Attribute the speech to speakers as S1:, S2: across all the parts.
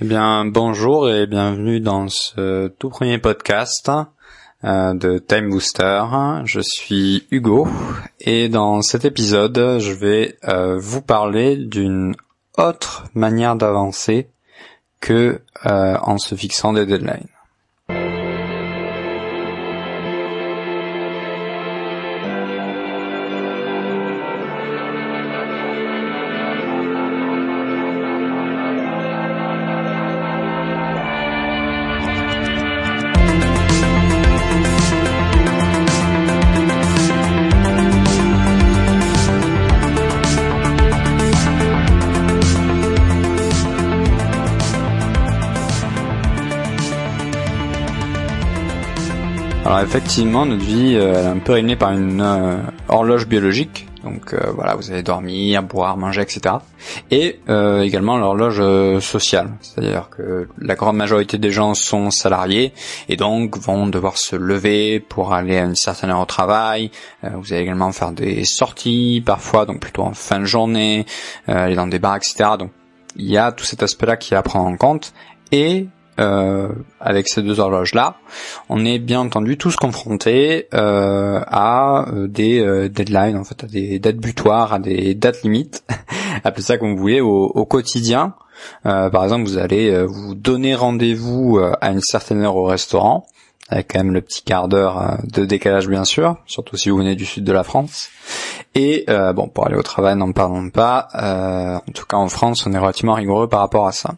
S1: Eh bien, bonjour et bienvenue dans ce tout premier podcast euh, de Time Booster. Je suis Hugo et dans cet épisode, je vais euh, vous parler d'une autre manière d'avancer que euh, en se fixant des deadlines. Effectivement, notre vie euh, est un peu rythmée par une euh, horloge biologique. Donc euh, voilà, vous allez dormir, boire, manger, etc. Et également l'horloge sociale, c'est-à-dire que la grande majorité des gens sont salariés et donc vont devoir se lever pour aller à une certaine heure au travail. vous allez également faire des sorties parfois, donc plutôt en fin de journée, aller dans des bars, etc. Donc il y a tout cet aspect-là qui est à prendre en compte. Et euh, avec ces deux horloges là, on est bien entendu tous confrontés euh, à euh, des euh, deadlines, en fait, à des dates butoirs, à des dates limites, appelez ça comme vous voulez, au, au quotidien. Euh, par exemple, vous allez vous donner rendez-vous à une certaine heure au restaurant, avec quand même le petit quart d'heure de décalage bien sûr, surtout si vous venez du sud de la France. Et bon, pour aller au travail, n'en parlons pas. en tout cas, en France, on est relativement rigoureux par rapport à ça.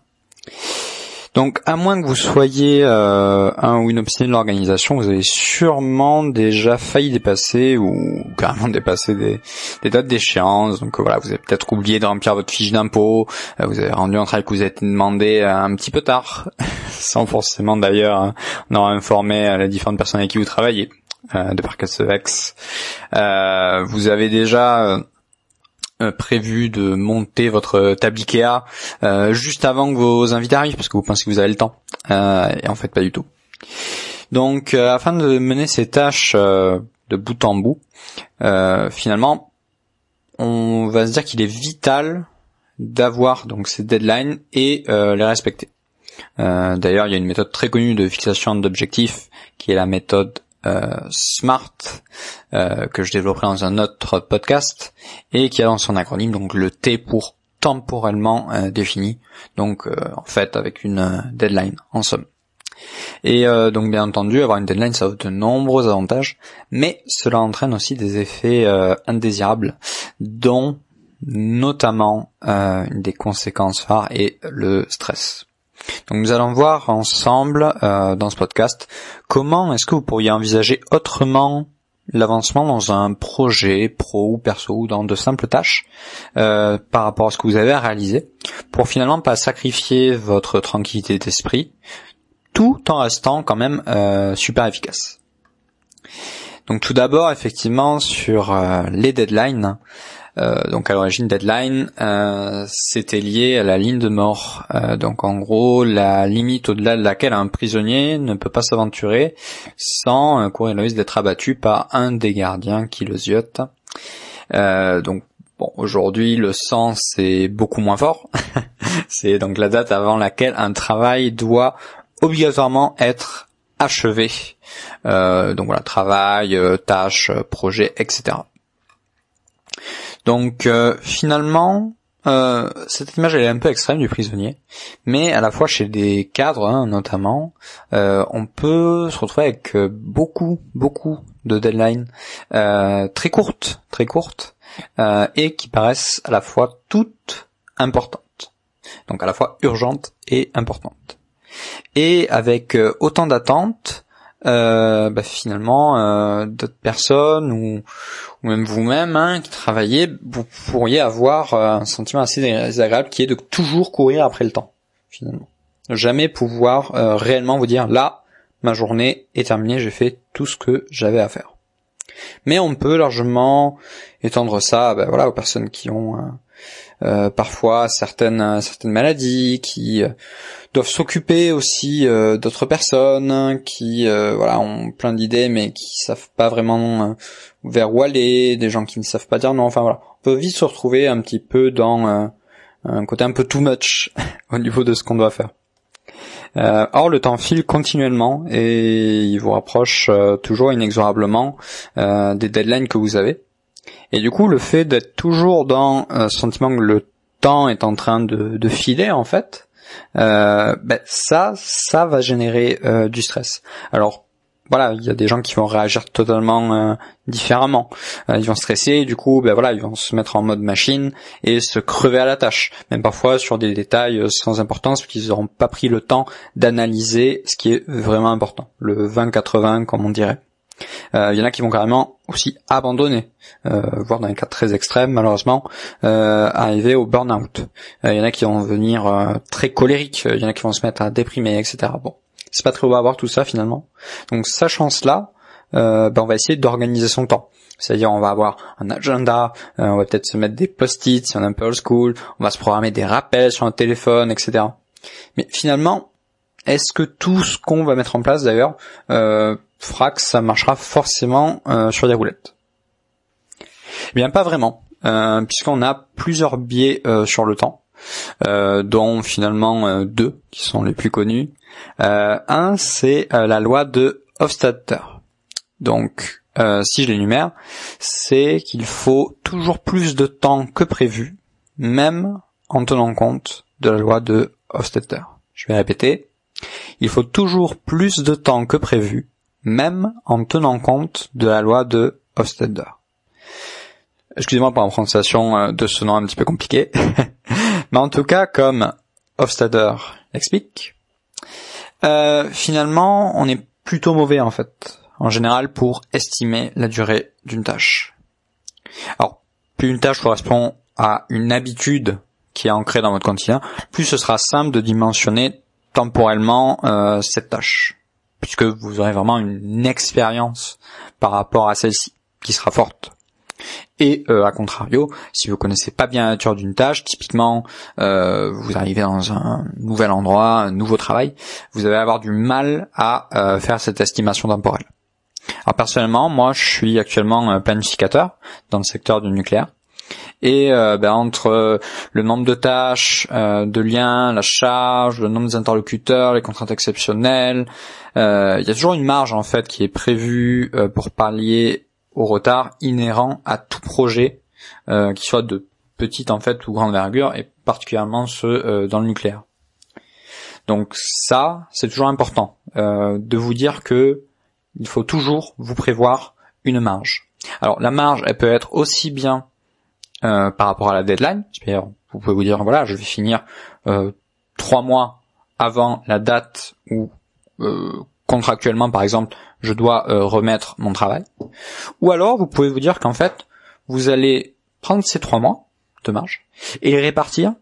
S1: Donc, à moins que vous soyez euh, un ou une obstiné de l'organisation, vous avez sûrement déjà failli dépasser ou carrément dépasser des, dates d'échéance. Donc voilà, vous avez peut-être oublié de remplir votre fiche d'impôt, euh, vous avez rendu un travail que vous avez demandé euh, un petit peu tard, sans forcément d'ailleurs hein, en avoir informé les différentes personnes avec qui vous travaillez, de par ce vex. vous avez déjà euh, prévu de monter votre table Ikea euh, juste avant que vos invités arrivent parce que vous pensez que vous avez le temps euh, et en fait pas du tout. Donc afin de mener ces tâches de bout en bout, finalement on va se dire qu'il est vital d'avoir donc ces deadlines et les respecter. D'ailleurs, il y a une méthode très connue de fixation d'objectifs qui est la méthode euh, SMART euh, que je développerai dans un autre podcast et qui a dans son acronyme donc le T pour temporellement euh, défini donc en fait avec une deadline en somme. Et donc bien entendu, avoir une deadline, ça a de nombreux avantages, mais cela entraîne aussi des effets indésirables, dont notamment une des conséquences phares est le stress. Donc nous allons voir ensemble euh, dans ce podcast comment est-ce que vous pourriez envisager autrement l'avancement dans un projet pro ou perso ou dans de simples tâches euh, par rapport à ce que vous avez à réaliser pour finalement pas sacrifier votre tranquillité d'esprit tout en restant quand même euh, super efficace. Donc tout d'abord effectivement sur les deadlines, euh, donc à l'origine deadline, euh, c'était lié à la ligne de mort. Euh, donc en gros, la limite au-delà de laquelle un prisonnier ne peut pas s'aventurer sans courir le risque d'être abattu par un des gardiens qui le ziote. donc Bon, aujourd'hui, le sens est beaucoup moins fort. c'est donc la date avant laquelle un travail doit obligatoirement être achevé. donc voilà, travail, tâche, projet, etc. Donc euh, finalement, euh, cette image elle est un peu extrême du prisonnier, mais à la fois chez des cadres hein, notamment, euh, on peut se retrouver avec beaucoup, beaucoup de deadlines très courtes, très courtes, et qui paraissent à la fois toutes importantes. Donc à la fois urgentes et importantes. Et avec autant d'attentes, euh, bah, finalement euh, d'autres personnes ou, ou même vous-même hein, qui travaillez, vous pourriez avoir euh, un sentiment assez désagréable qui est de toujours courir après le temps finalement. Jamais pouvoir euh, réellement vous dire là ma journée est terminée, j'ai fait tout ce que j'avais à faire. Mais on peut largement étendre ça ben, voilà aux personnes qui ont euh, parfois certaines certaines maladies, qui euh, doivent s'occuper aussi euh, d'autres personnes, qui voilà ont plein d'idées mais qui savent pas vraiment vers où aller, des gens qui ne savent pas dire non. Enfin voilà, on peut vite se retrouver un petit peu dans un côté un peu too much au niveau de ce qu'on doit faire. or, le temps file continuellement et il vous rapproche toujours inexorablement des deadlines que vous avez. Et du coup, le fait d'être toujours dans ce sentiment que le temps est en train de, filer, en fait, ben ça, ça va générer du stress. Alors voilà, il y a des gens qui vont réagir totalement euh, différemment. Euh, ils vont stresser, du coup, ben voilà, ils vont se mettre en mode machine et se crever à la tâche. Même parfois sur des détails euh, sans importance, parce qu'ils n'auront pas pris le temps d'analyser ce qui est vraiment important. Le 20-80, comme on dirait. Il y en a qui vont carrément aussi abandonner, voire dans les cas très extrêmes, malheureusement, arriver au burn-out. Il y en a qui vont venir très colériques, il y en a qui vont se mettre à déprimer, etc. Bon, c'est pas très beau à voir tout ça finalement. Donc sachant cela, euh, ben on va essayer d'organiser son temps. C'est-à-dire on va avoir un agenda, euh, on va peut-être se mettre des post-it si on est un peu old school, on va se programmer des rappels sur un téléphone, etc. Mais finalement, est-ce que tout ce qu'on va mettre en place d'ailleurs euh, que ça marchera forcément euh, sur des roulettes Eh bien pas vraiment, euh, puisqu'on a plusieurs biais euh, sur le temps. Dont finalement deux qui sont les plus connus. Un, c'est la loi de Hofstadter. Donc, si je l'énumère, c'est qu'il faut toujours plus de temps que prévu, même en tenant compte de la loi de Hofstadter. Je vais répéter. Il faut toujours plus de temps que prévu, même en tenant compte de la loi de Hofstadter. Excusez-moi pour la prononciation de ce nom un petit peu compliqué. Mais en tout cas, comme Hofstadter l'explique, euh, finalement, on est plutôt mauvais en fait, en général, pour estimer la durée d'une tâche. Alors, plus une tâche correspond à une habitude qui est ancrée dans votre quotidien, plus ce sera simple de dimensionner temporellement euh, cette tâche, puisque vous aurez vraiment une expérience par rapport à celle-ci qui sera forte. Et euh, à contrario, si vous connaissez pas bien la nature d'une tâche, typiquement euh, vous arrivez dans un nouvel endroit, un nouveau travail, vous allez avoir du mal à euh, faire cette estimation temporelle. Alors personnellement, moi je suis actuellement planificateur dans le secteur du nucléaire. Et ben, entre le nombre de tâches, de liens, la charge, le nombre des interlocuteurs, les contraintes exceptionnelles, il y a toujours une marge en fait qui est prévue pour pallier au retard inhérent à tout projet, euh, qui soit de petite en fait ou grande envergure, et particulièrement ceux euh, dans le nucléaire. Donc ça, c'est toujours important euh, de vous dire que il faut toujours vous prévoir une marge. Alors la marge, elle peut être aussi bien par rapport à la deadline, vous pouvez vous dire voilà, je vais finir trois mois avant la date où contractuellement par exemple je dois euh, remettre mon travail. Ou alors vous pouvez vous dire qu'en fait vous allez prendre ces trois mois de marge et les répartir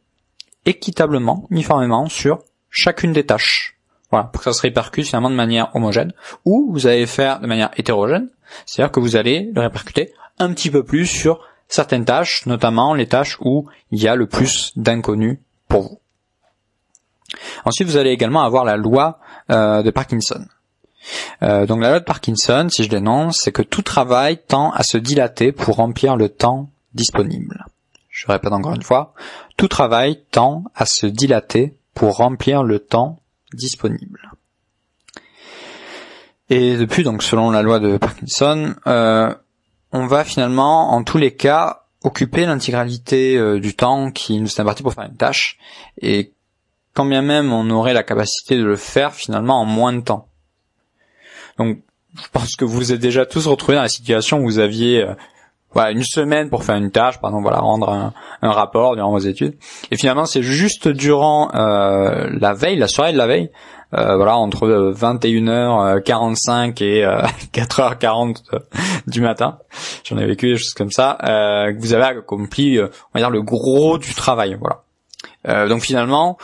S1: équitablement, uniformément sur chacune des tâches. Voilà, pour que ça se répercute finalement de manière homogène. Ou vous allez faire de manière hétérogène, c'est-à-dire que vous allez le répercuter un petit peu plus sur certaines tâches, notamment les tâches où il y a le plus d'inconnus pour vous. Ensuite, vous allez également avoir la loi euh, de Parkinson. Euh, donc la loi de Parkinson, si je l'énonce, c'est que tout travail tend à se dilater pour remplir le temps disponible. Je répète encore une fois, tout travail tend à se dilater pour remplir le temps disponible. Et depuis, donc selon la loi de Parkinson, euh, on va finalement, en tous les cas, occuper l'intégralité euh, du temps qui nous est imparti pour faire une tâche, et quand bien même on aurait la capacité de le faire finalement en moins de temps. Donc, je pense que vous vous êtes déjà tous retrouvés dans la situation où vous aviez euh, une semaine pour faire une tâche, par exemple, voilà, rendre un, rapport durant vos études. Et finalement, c'est juste durant euh, la veille, la soirée de la veille, euh, voilà, entre 21h45 et 4h40 du matin, j'en ai vécu des choses comme ça, que vous avez accompli, on va dire, le gros du travail, voilà. donc finalement,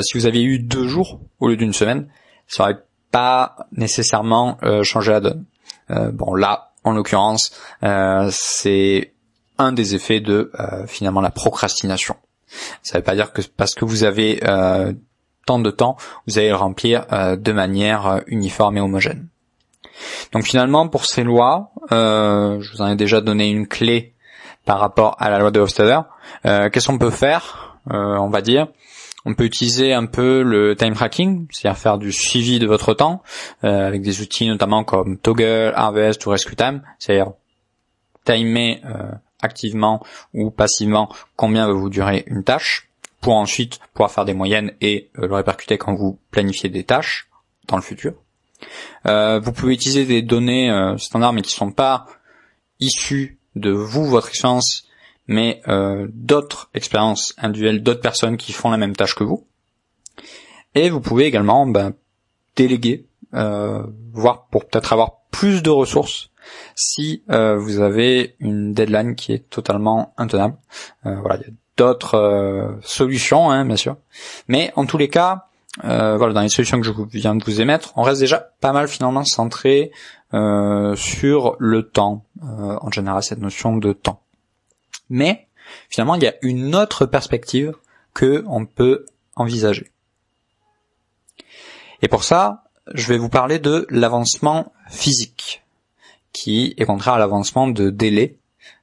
S1: si vous aviez eu deux jours au lieu d'une semaine, ça aurait pas nécessairement euh, changer la donne. Euh, bon là, en l'occurrence, euh, c'est un des effets de finalement la procrastination. Ça ne veut pas dire que parce que vous avez tant de temps, vous allez le remplir de manière uniforme et homogène. Donc finalement, pour ces lois, je vous en ai déjà donné une clé par rapport à la loi de Hofstadter. Qu'est-ce qu'on peut faire On va dire, On peut utiliser un peu le time tracking, c'est-à-dire faire du suivi de votre temps euh, avec des outils notamment comme Toggle, Harvest ou Rescue Time, c'est-à-dire timer euh, activement ou passivement combien va vous durer une tâche pour ensuite pouvoir faire des moyennes et euh, le répercuter quand vous planifiez des tâches dans le futur. vous pouvez utiliser des données standards mais qui sont pas issues de vous, votre expérience, mais euh, d'autres expériences individuelles, d'autres personnes qui font la même tâche que vous. Et vous pouvez également ben, déléguer, euh, voire pour peut-être avoir plus de ressources si euh, vous avez une deadline qui est totalement intenable. Euh, voilà, d'autres euh, solutions, hein, bien sûr. Mais en tous les cas, voilà, dans les solutions que je viens de vous émettre, on reste déjà pas mal finalement centré sur le temps, en général cette notion de temps. Mais finalement, il y a une autre perspective que on peut envisager. Et pour ça, je vais vous parler de l'avancement physique, qui est contraire à l'avancement de délai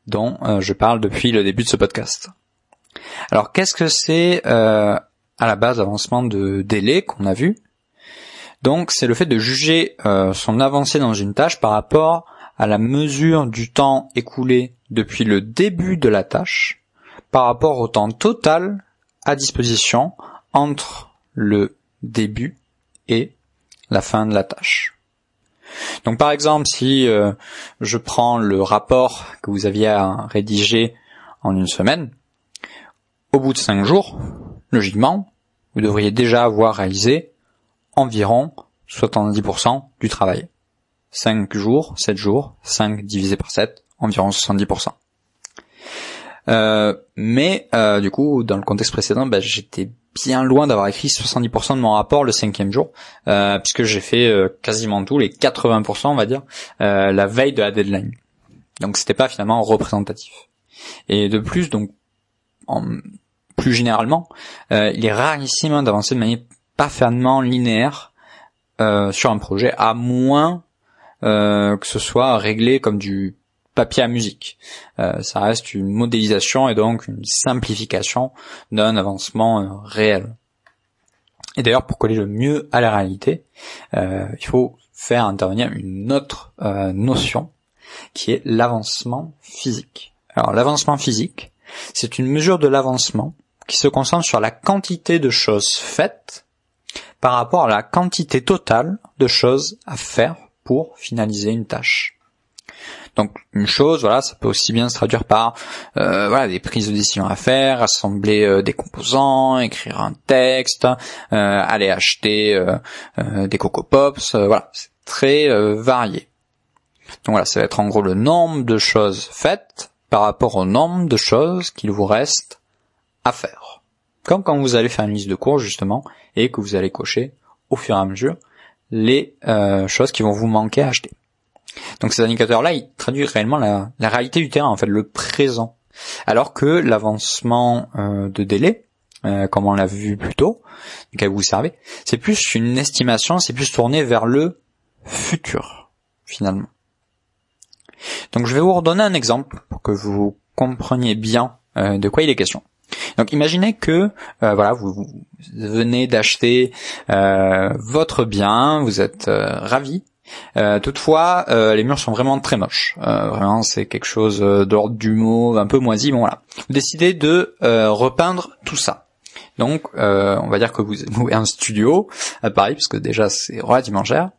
S1: dont euh, je parle depuis le début de ce podcast. Alors qu'est-ce que c'est euh, à la base l'avancement de délai qu'on a vu? Donc c'est le fait de juger euh, son avancée dans une tâche par rapport à la mesure du temps écoulé depuis le début de la tâche par rapport au temps total à disposition entre le début et la fin de la tâche. Donc par exemple, si euh, je prends le rapport que vous aviez à rédiger en une semaine, au bout de cinq jours, logiquement, vous devriez déjà avoir réalisé environ 70% du travail. 5 jours, 7 jours, 5 divisé par 7, environ 70%. Euh, mais euh, du coup, dans le contexte précédent, bah, j'étais bien loin d'avoir écrit 70% de mon rapport le cinquième jour, euh, puisque j'ai fait quasiment tout, les 80% on va dire, la veille de la deadline. Donc c'était pas finalement représentatif. Et de plus, donc en, plus généralement, il est rarissime d'avancer de manière parfaitement linéaire sur un projet, à moins euh, que ce soit réglé comme du papier à musique. Euh, ça reste une modélisation et donc une simplification d'un avancement euh, réel. Et d'ailleurs, pour coller le mieux à la réalité, il faut faire intervenir une autre notion qui est l'avancement physique. Alors l'avancement physique, c'est une mesure de l'avancement qui se concentre sur la quantité de choses faites par rapport à la quantité totale de choses à faire pour finaliser une tâche. Donc une chose, voilà, ça peut aussi bien se traduire par euh, voilà des prises de décision à faire, assembler euh, des composants, écrire un texte, euh, aller acheter des coco pops, voilà, c'est très varié. Donc voilà, ça va être en gros le nombre de choses faites par rapport au nombre de choses qu'il vous reste à faire. Comme quand vous allez faire une liste de cours justement et que vous allez cocher au fur et à mesure les euh, choses qui vont vous manquer à acheter. Donc ces indicateurs-là, ils traduisent réellement la, réalité du terrain, en fait, le présent. Alors que l'avancement euh, de délai, euh, comme on l'a vu plus tôt, duquel vous servez, c'est plus une estimation, c'est plus tourné vers le futur, finalement. Donc je vais vous redonner un exemple pour que vous compreniez bien de quoi il est question. Donc imaginez que euh, voilà, vous, venez d'acheter euh, votre bien, vous êtes euh, ravi. toutefois, les murs sont vraiment très moches. vraiment, c'est quelque chose d'ordre du mot, un peu moisi. Bon voilà. Vous décidez de repeindre tout ça. Donc, on va dire que vous avez un studio à Paris, parce que déjà c'est relativement cher,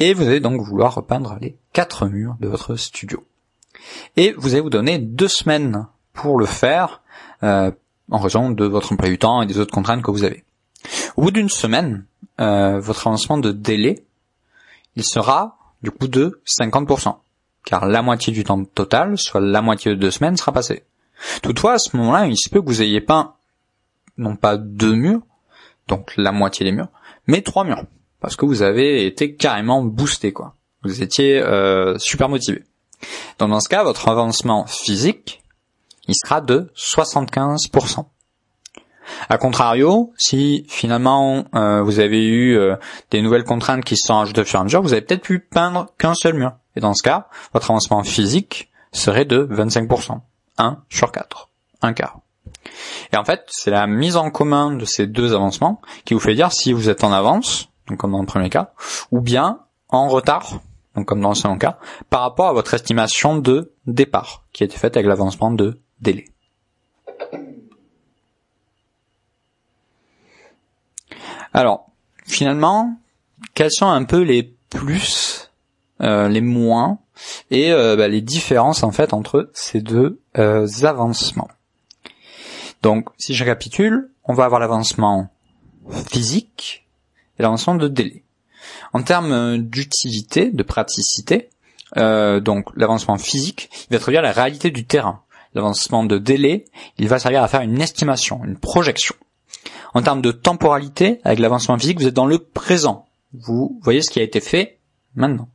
S1: et vous allez donc vouloir repeindre les quatre murs de votre studio. Et vous allez vous donner deux semaines pour le faire, en raison de votre emploi du temps et des autres contraintes que vous avez. Au bout d'une semaine, euh, votre avancement de délai, il sera du coup de 50%, car la moitié du temps total, soit la moitié de deux semaines, sera passé. Toutefois, à ce moment-là, il se peut que vous ayez pas, non pas deux murs, donc la moitié des murs, mais trois murs, parce que vous avez été carrément boosté, quoi. Vous étiez euh, super motivé. Donc dans ce cas, votre avancement physique, il sera de 75%. A contrario, si finalement euh, vous avez eu euh, des nouvelles contraintes qui se sont ajoutées au fur et à mesure, vous avez peut-être pu peindre qu'un seul mur. Et dans ce cas, votre avancement physique serait de 25%. 1 sur 4. Un quart. Et en fait, c'est la mise en commun de ces deux avancements qui vous fait dire si vous êtes en avance, donc comme dans le premier cas, ou bien en retard, donc comme dans le second cas, par rapport à votre estimation de départ, qui a été faite avec l'avancement de délai. Alors, finalement, quels sont un peu les plus, euh, les moins, et euh, bah, les différences en fait entre ces deux euh, avancements? Donc, si je récapitule, on va avoir l'avancement physique et l'avancement de délai. En termes d'utilité, de praticité, donc l'avancement physique, il va à la réalité du terrain. L'avancement de délai, il va servir à faire une estimation, une projection. En termes de temporalité, avec l'avancement physique, vous êtes dans le présent. Vous voyez ce qui a été fait maintenant.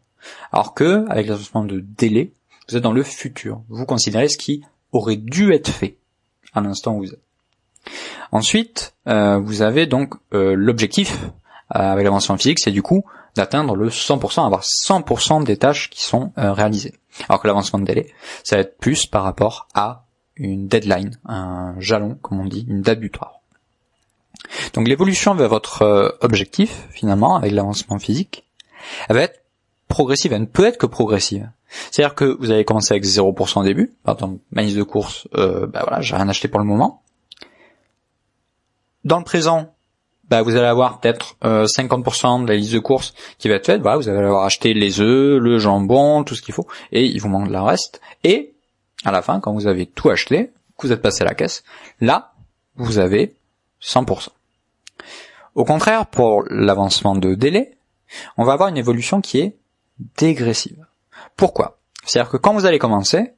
S1: Alors que, avec l'avancement de délai, vous êtes dans le futur. Vous considérez ce qui aurait dû être fait à l'instant où vous êtes. Ensuite, euh, vous avez donc euh, l'objectif euh, avec l'avancement physique, c'est du coup d'atteindre le 100%, avoir 100% des tâches qui sont réalisées. Alors que l'avancement de délai, ça va être plus par rapport à une deadline, un jalon, comme on dit, une date butoir. Donc l'évolution vers votre objectif, finalement, avec l'avancement physique, elle va être progressive, elle ne peut être que progressive. C'est-à-dire que vous allez commencer avec 0% au début. Par exemple, ma liste de courses, euh, bah voilà, j'ai rien acheté pour le moment. Dans le présent, bah vous allez avoir peut-être 50% euh, de la liste de courses qui va être faite. Voilà, vous allez avoir acheté les œufs, le jambon, tout ce qu'il faut, et il vous manque le reste. Et à la fin, quand vous avez tout acheté, que vous êtes passé à la caisse, là, vous avez 100%. Au contraire, pour l'avancement de délai, on va avoir une évolution qui est dégressive. Pourquoi? C'est-à-dire que quand vous allez commencer,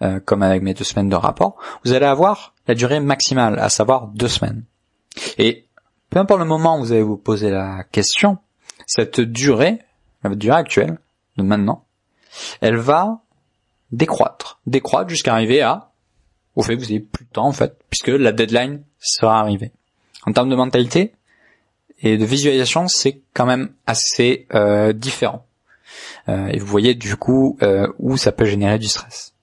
S1: euh, comme avec mes deux semaines de rapport, vous allez avoir la durée maximale, à savoir deux semaines. Et peu importe le moment où vous allez vous poser la question, cette durée, la durée actuelle, de maintenant, elle va décroître, décroître jusqu'à arriver à, au fait, vous n'avez plus de temps en fait, puisque la deadline sera arrivée. En termes de mentalité et de visualisation, c'est quand même assez euh, différent. Euh, et vous voyez du coup euh, où ça peut générer du stress.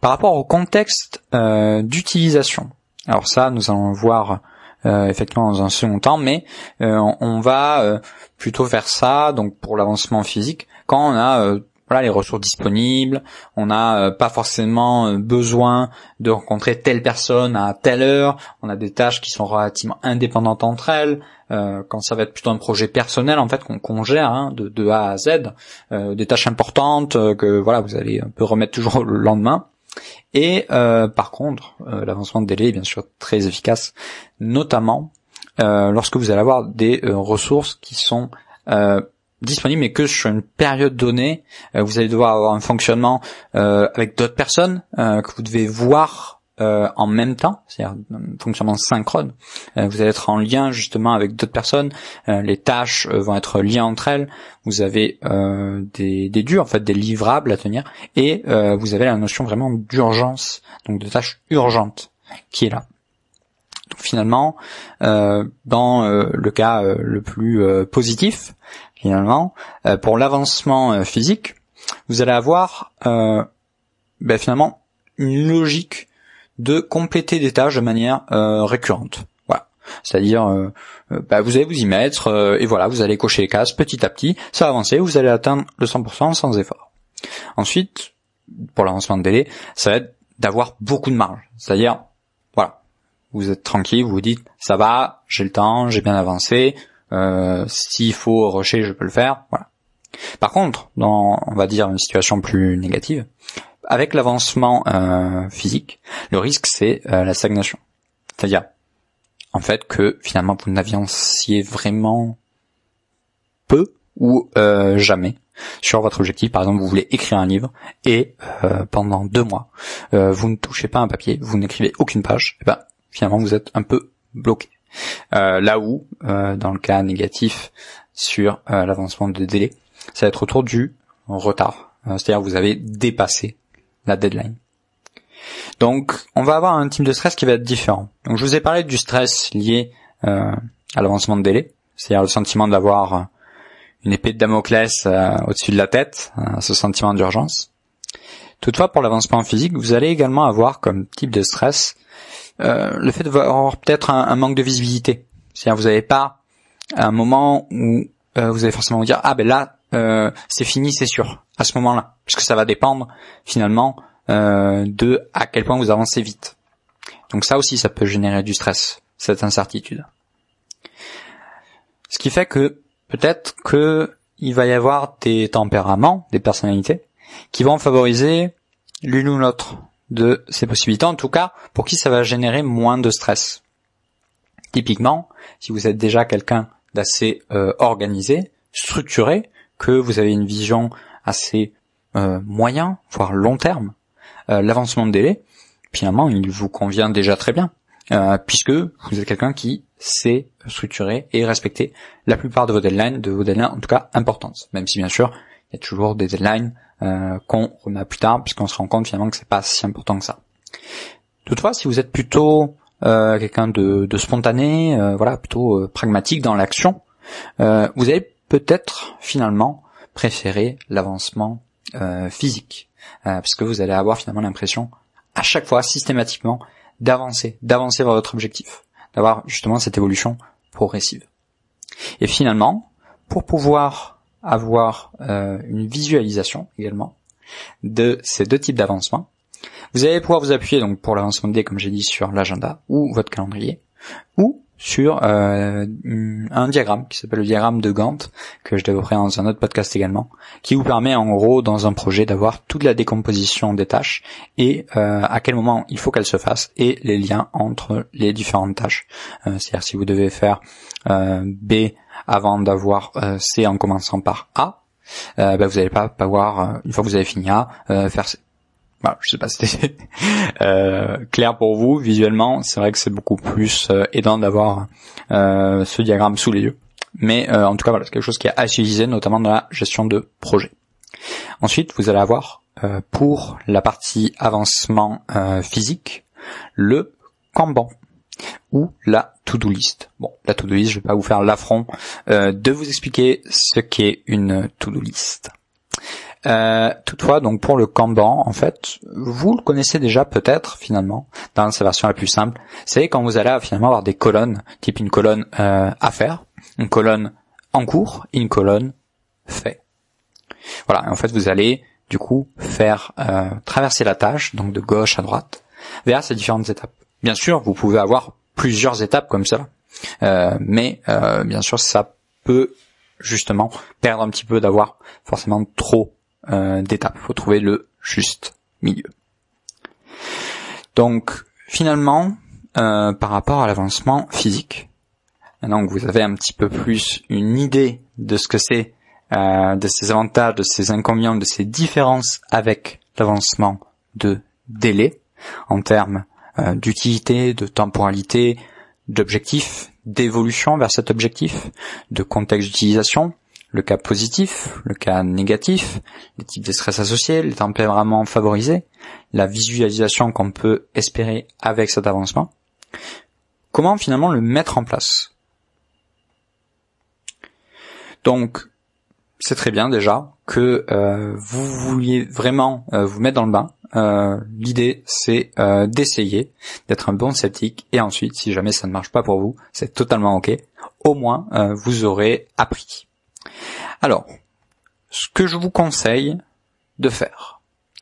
S1: Par rapport au contexte euh, d'utilisation, alors ça nous allons voir effectivement dans un second temps, mais on va plutôt faire ça donc pour l'avancement physique quand on a voilà les ressources disponibles, on n'a euh, pas forcément euh, besoin de rencontrer telle personne à telle heure, on a des tâches qui sont relativement indépendantes entre elles, euh, quand ça va être plutôt un projet personnel en fait qu'on gère hein, de, de, A à Z, des tâches importantes que voilà vous allez un peu remettre toujours le lendemain. Et par contre, l'avancement de délai est bien sûr très efficace, notamment lorsque vous allez avoir des ressources qui sont disponible mais que sur une période donnée. Euh, vous allez devoir avoir un fonctionnement euh, avec d'autres personnes euh, que vous devez voir en même temps, c'est-à-dire fonctionnement synchrone. vous allez être en lien justement avec d'autres personnes. les tâches vont être liées entre elles. Vous avez des, des durs, en fait, des livrables à tenir, et vous avez la notion vraiment d'urgence, donc de tâches urgentes qui est là. Donc, finalement, dans le cas le plus positif, finalement, euh, pour l'avancement euh, physique, vous allez avoir euh, ben, finalement une logique de compléter des tâches de manière récurrente. Voilà. C'est-à-dire, ben, vous allez vous y mettre et voilà, vous allez cocher les cases petit à petit, ça va avancer, vous allez atteindre le 100% sans effort. Ensuite, pour l'avancement de délai, ça va être d'avoir beaucoup de marge. C'est-à-dire, voilà, vous êtes tranquille, vous vous dites, ça va, j'ai le temps, j'ai bien avancé, euh, S'il faut rusher, je peux le faire. Voilà. Par contre, dans, on va dire, une situation plus négative, avec l'avancement euh, physique, le risque c'est euh, la stagnation. C'est-à-dire, en fait, que finalement vous n'avanciez vraiment peu ou euh, jamais sur votre objectif. Par exemple, vous voulez écrire un livre et euh, pendant deux mois, euh, vous ne touchez pas un papier, vous n'écrivez aucune page. Et ben, finalement, vous êtes un peu bloqué. Euh, là où, dans le cas négatif sur l'avancement de délai, ça va être autour du retard. C'est-à-dire vous avez dépassé la deadline. Donc, on va avoir un type de stress qui va être différent. Donc, je vous ai parlé du stress lié à l'avancement de délai, c'est-à-dire le sentiment d'avoir une épée de Damoclès au-dessus de la tête, ce sentiment d'urgence. Toutefois, pour l'avancement physique, vous allez également avoir comme type de stress le fait d'avoir peut-être un, manque de visibilité. C'est-à-dire vous n'avez pas un moment où vous allez forcément vous dire ah ben là c'est fini c'est sûr à ce moment-là puisque ça va dépendre finalement de à quel point vous avancez vite. Donc ça aussi ça peut générer du stress cette incertitude. Ce qui fait que peut-être que il va y avoir des tempéraments, des personnalités, qui vont favoriser l'une ou l'autre de ces possibilités, en tout cas pour qui ça va générer moins de stress. Typiquement, si vous êtes déjà quelqu'un d'assez euh, organisé, structuré, que vous avez une vision assez euh, moyen, voire long terme, euh, l'avancement de délai, finalement, il vous convient déjà très bien. Euh, puisque vous êtes quelqu'un qui sait structurer et respecter la plupart de vos deadlines, de vos deadlines en tout cas importantes, même si bien sûr il y a toujours des deadlines euh, qu'on remet plus tard, puisqu'on se rend compte finalement que c'est pas si important que ça. Toutefois, si vous êtes plutôt quelqu'un de, de, spontané, voilà, plutôt pragmatique dans l'action, vous allez peut-être finalement préférer l'avancement physique, parce que vous allez avoir finalement l'impression à chaque fois systématiquement d'avancer, d'avancer vers votre objectif, d'avoir justement cette évolution progressive. Et finalement, pour pouvoir avoir euh, une visualisation également de ces deux types d'avancement, vous allez pouvoir vous appuyer donc pour l'avancement de comme j'ai dit, sur l'agenda ou votre calendrier, ou sur euh, un diagramme qui s'appelle le diagramme de Gantt que je développerai dans un autre podcast également, qui vous permet en gros dans un projet d'avoir toute la décomposition des tâches et euh, à quel moment il faut qu'elles se fassent et les liens entre les différentes tâches. Euh, c'est-à-dire si vous devez faire B avant d'avoir C en commençant par A, ben vous n'allez pas pouvoir, une fois que vous avez fini A, faire C. Bah, je sais pas si c'était euh, clair pour vous visuellement. C'est vrai que c'est beaucoup plus euh, aidant d'avoir euh, ce diagramme sous les yeux. Mais en tout cas, voilà, c'est quelque chose qui est à utiliser, notamment dans la gestion de projet. Ensuite, vous allez avoir pour la partie avancement physique le Kanban ou la to-do list. Bon, la to-do list, je vais pas vous faire l'affront de vous expliquer ce qu'est une to-do list. Euh, toutefois, donc pour le Kanban, en fait, vous le connaissez déjà peut-être finalement dans sa version la plus simple. C'est quand vous allez finalement avoir des colonnes, type une colonne euh, à faire, une colonne en cours et une colonne fait. Voilà, en fait, vous allez du coup faire euh, traverser la tâche, donc de gauche à droite, vers ces différentes étapes. Bien sûr, vous pouvez avoir plusieurs étapes comme ça, euh, mais euh, bien sûr, ça peut justement perdre un petit peu d'avoir forcément trop euh, d'étapes. Il faut trouver le juste milieu. Donc finalement, euh, par rapport à l'avancement physique, maintenant que vous avez un petit peu plus une idée de ce que c'est, euh, de ses avantages, de ses inconvénients, de ses différences avec l'avancement de délai en termes euh, d'utilité, de temporalité, d'objectif, d'évolution vers cet objectif, de contexte d'utilisation, le cas positif, le cas négatif, les types de stress associés, les tempéraments favorisés, la visualisation qu'on peut espérer avec cet avancement. Comment finalement le mettre en place? Donc, c'est très bien déjà que euh, vous vouliez vraiment euh, vous mettre dans le bain. Euh, l'idée, c'est d'essayer d'être un bon sceptique et ensuite, si jamais ça ne marche pas pour vous, c'est totalement ok. Au moins, vous aurez appris. Alors, ce que je vous conseille de faire,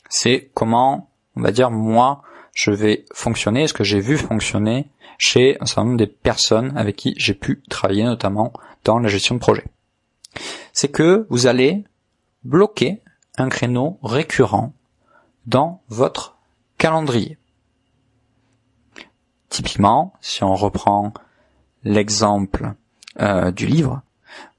S1: c'est comment, on va dire, moi, je vais fonctionner, ce que j'ai vu fonctionner chez un certain nombre de personnes avec qui j'ai pu travailler, notamment dans la gestion de projet. C'est que vous allez bloquer un créneau récurrent dans votre calendrier. Typiquement, si on reprend l'exemple euh, du livre,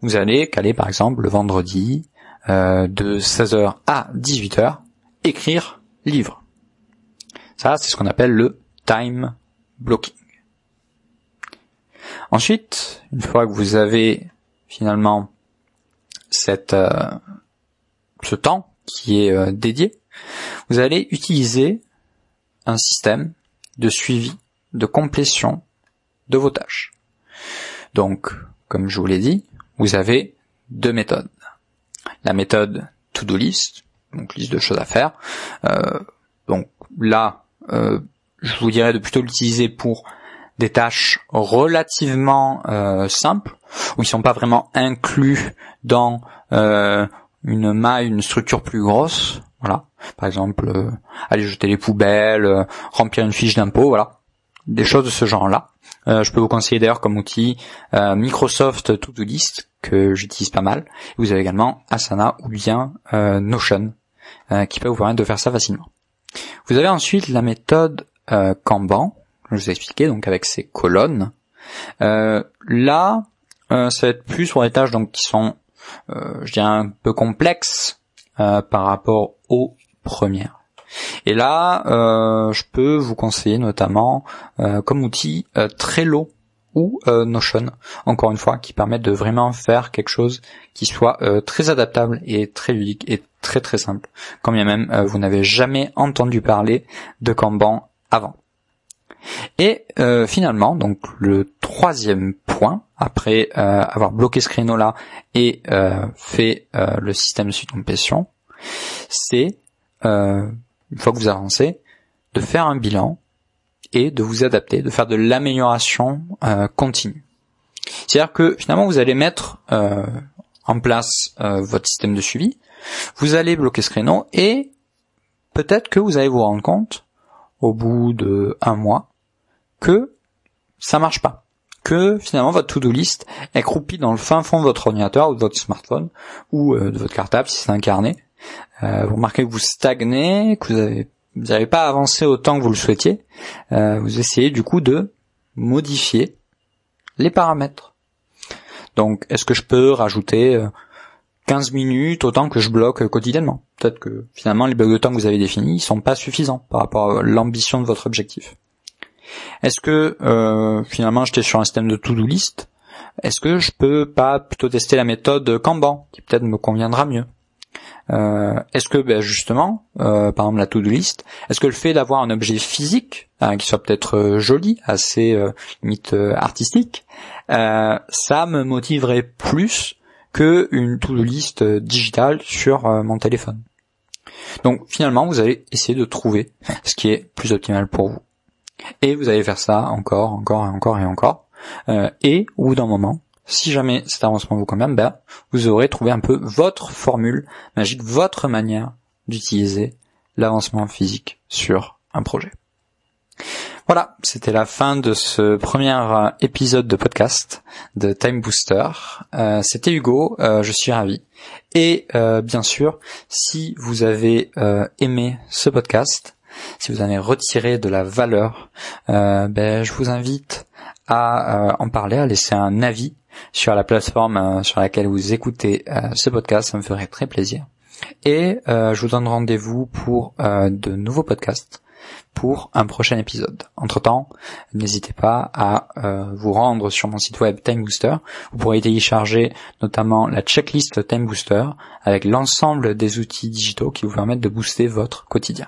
S1: vous allez caler par exemple le vendredi euh, de 16h à 18h, écrire livre. Ça, c'est ce qu'on appelle le time blocking. Ensuite, une fois que vous avez finalement cette, euh, ce temps qui est euh, dédié, vous allez utiliser un système de suivi, de complétion de vos tâches. Donc, comme je vous l'ai dit, vous avez deux méthodes. La méthode to-do list, donc liste de choses à faire. Euh, donc là, euh, je vous dirais de plutôt l'utiliser pour des tâches relativement euh, simples, où ils sont pas vraiment inclus dans euh, une maille, une structure plus grosse. Voilà. Par exemple, euh, aller jeter les poubelles, euh, remplir une fiche d'impôt, voilà. Des choses de ce genre-là. Je peux vous conseiller d'ailleurs comme outil Microsoft To-Do List que j'utilise pas mal. Vous avez également Asana ou bien Notion qui peut vous permettre de faire ça facilement. Vous avez ensuite la méthode Kanban, je vous ai expliqué, donc avec ces colonnes. là, ça va être plus pour des tâches donc qui sont euh, je dirais un peu complexe euh, par rapport aux premières. Et là, euh, je peux vous conseiller notamment comme outil Trello ou Notion, encore une fois, qui permettent de vraiment faire quelque chose qui soit très adaptable et très ludique et très très simple, quand bien même vous n'avez jamais entendu parler de Kanban avant. Et euh, finalement, donc le troisième point, après euh, avoir bloqué ce créneau-là et euh, fait le système de suite compétition, c'est, une fois que vous avancez, de faire un bilan et de vous adapter, de faire de l'amélioration continue. C'est-à-dire que finalement, vous allez mettre en place votre système de suivi, vous allez bloquer ce créneau et peut-être que vous allez vous rendre compte au bout de un mois que ça marche pas. Que finalement votre to-do list est croupie dans le fin fond de votre ordinateur ou de votre smartphone ou euh, de votre cartable si c'est un carnet. Euh, vous remarquez que vous stagnez, que vous avez vous n'avez pas avancé autant que vous le souhaitiez. Euh, vous essayez du coup de modifier les paramètres. Donc est-ce que je peux rajouter 15 minutes autant que je bloque quotidiennement? Peut-être que finalement les blocs de temps que vous avez définis ne sont pas suffisants par rapport à l'ambition de votre objectif. Est-ce que euh, finalement j'étais sur un système de to-do list? Est-ce que je peux pas plutôt tester la méthode Kanban qui peut-être me conviendra mieux? Euh, Est-ce que ben, justement, euh, par exemple la to-do list, est-ce que le fait d'avoir un objet physique hein, qui soit peut-être joli, assez limite artistique, ça me motiverait plus que une to-do list digitale sur mon téléphone. Donc finalement, vous allez essayer de trouver ce qui est plus optimal pour vous. Et vous allez faire ça encore, encore et encore et encore. Euh, et au bout d'un moment, si jamais cet avancement vous convient, ben, vous aurez trouvé un peu votre formule magique, votre manière d'utiliser l'avancement physique sur un projet. Voilà, c'était la fin de ce premier euh, épisode de podcast de Time Booster. Euh, c'était Hugo, je suis ravi. Et bien sûr, si vous avez aimé ce podcast, si vous en avez retiré de la valeur, euh, ben, je vous invite à euh, en parler, à laisser un avis sur la plateforme euh, sur laquelle vous écoutez ce podcast, ça me ferait très plaisir. Et je vous donne rendez-vous pour de nouveaux podcasts pour un prochain épisode. Entre-temps, n'hésitez pas à vous rendre sur mon site web Time Booster. Vous pourrez télécharger notamment la checklist Time Booster avec l'ensemble des outils digitaux qui vous permettent de booster votre quotidien.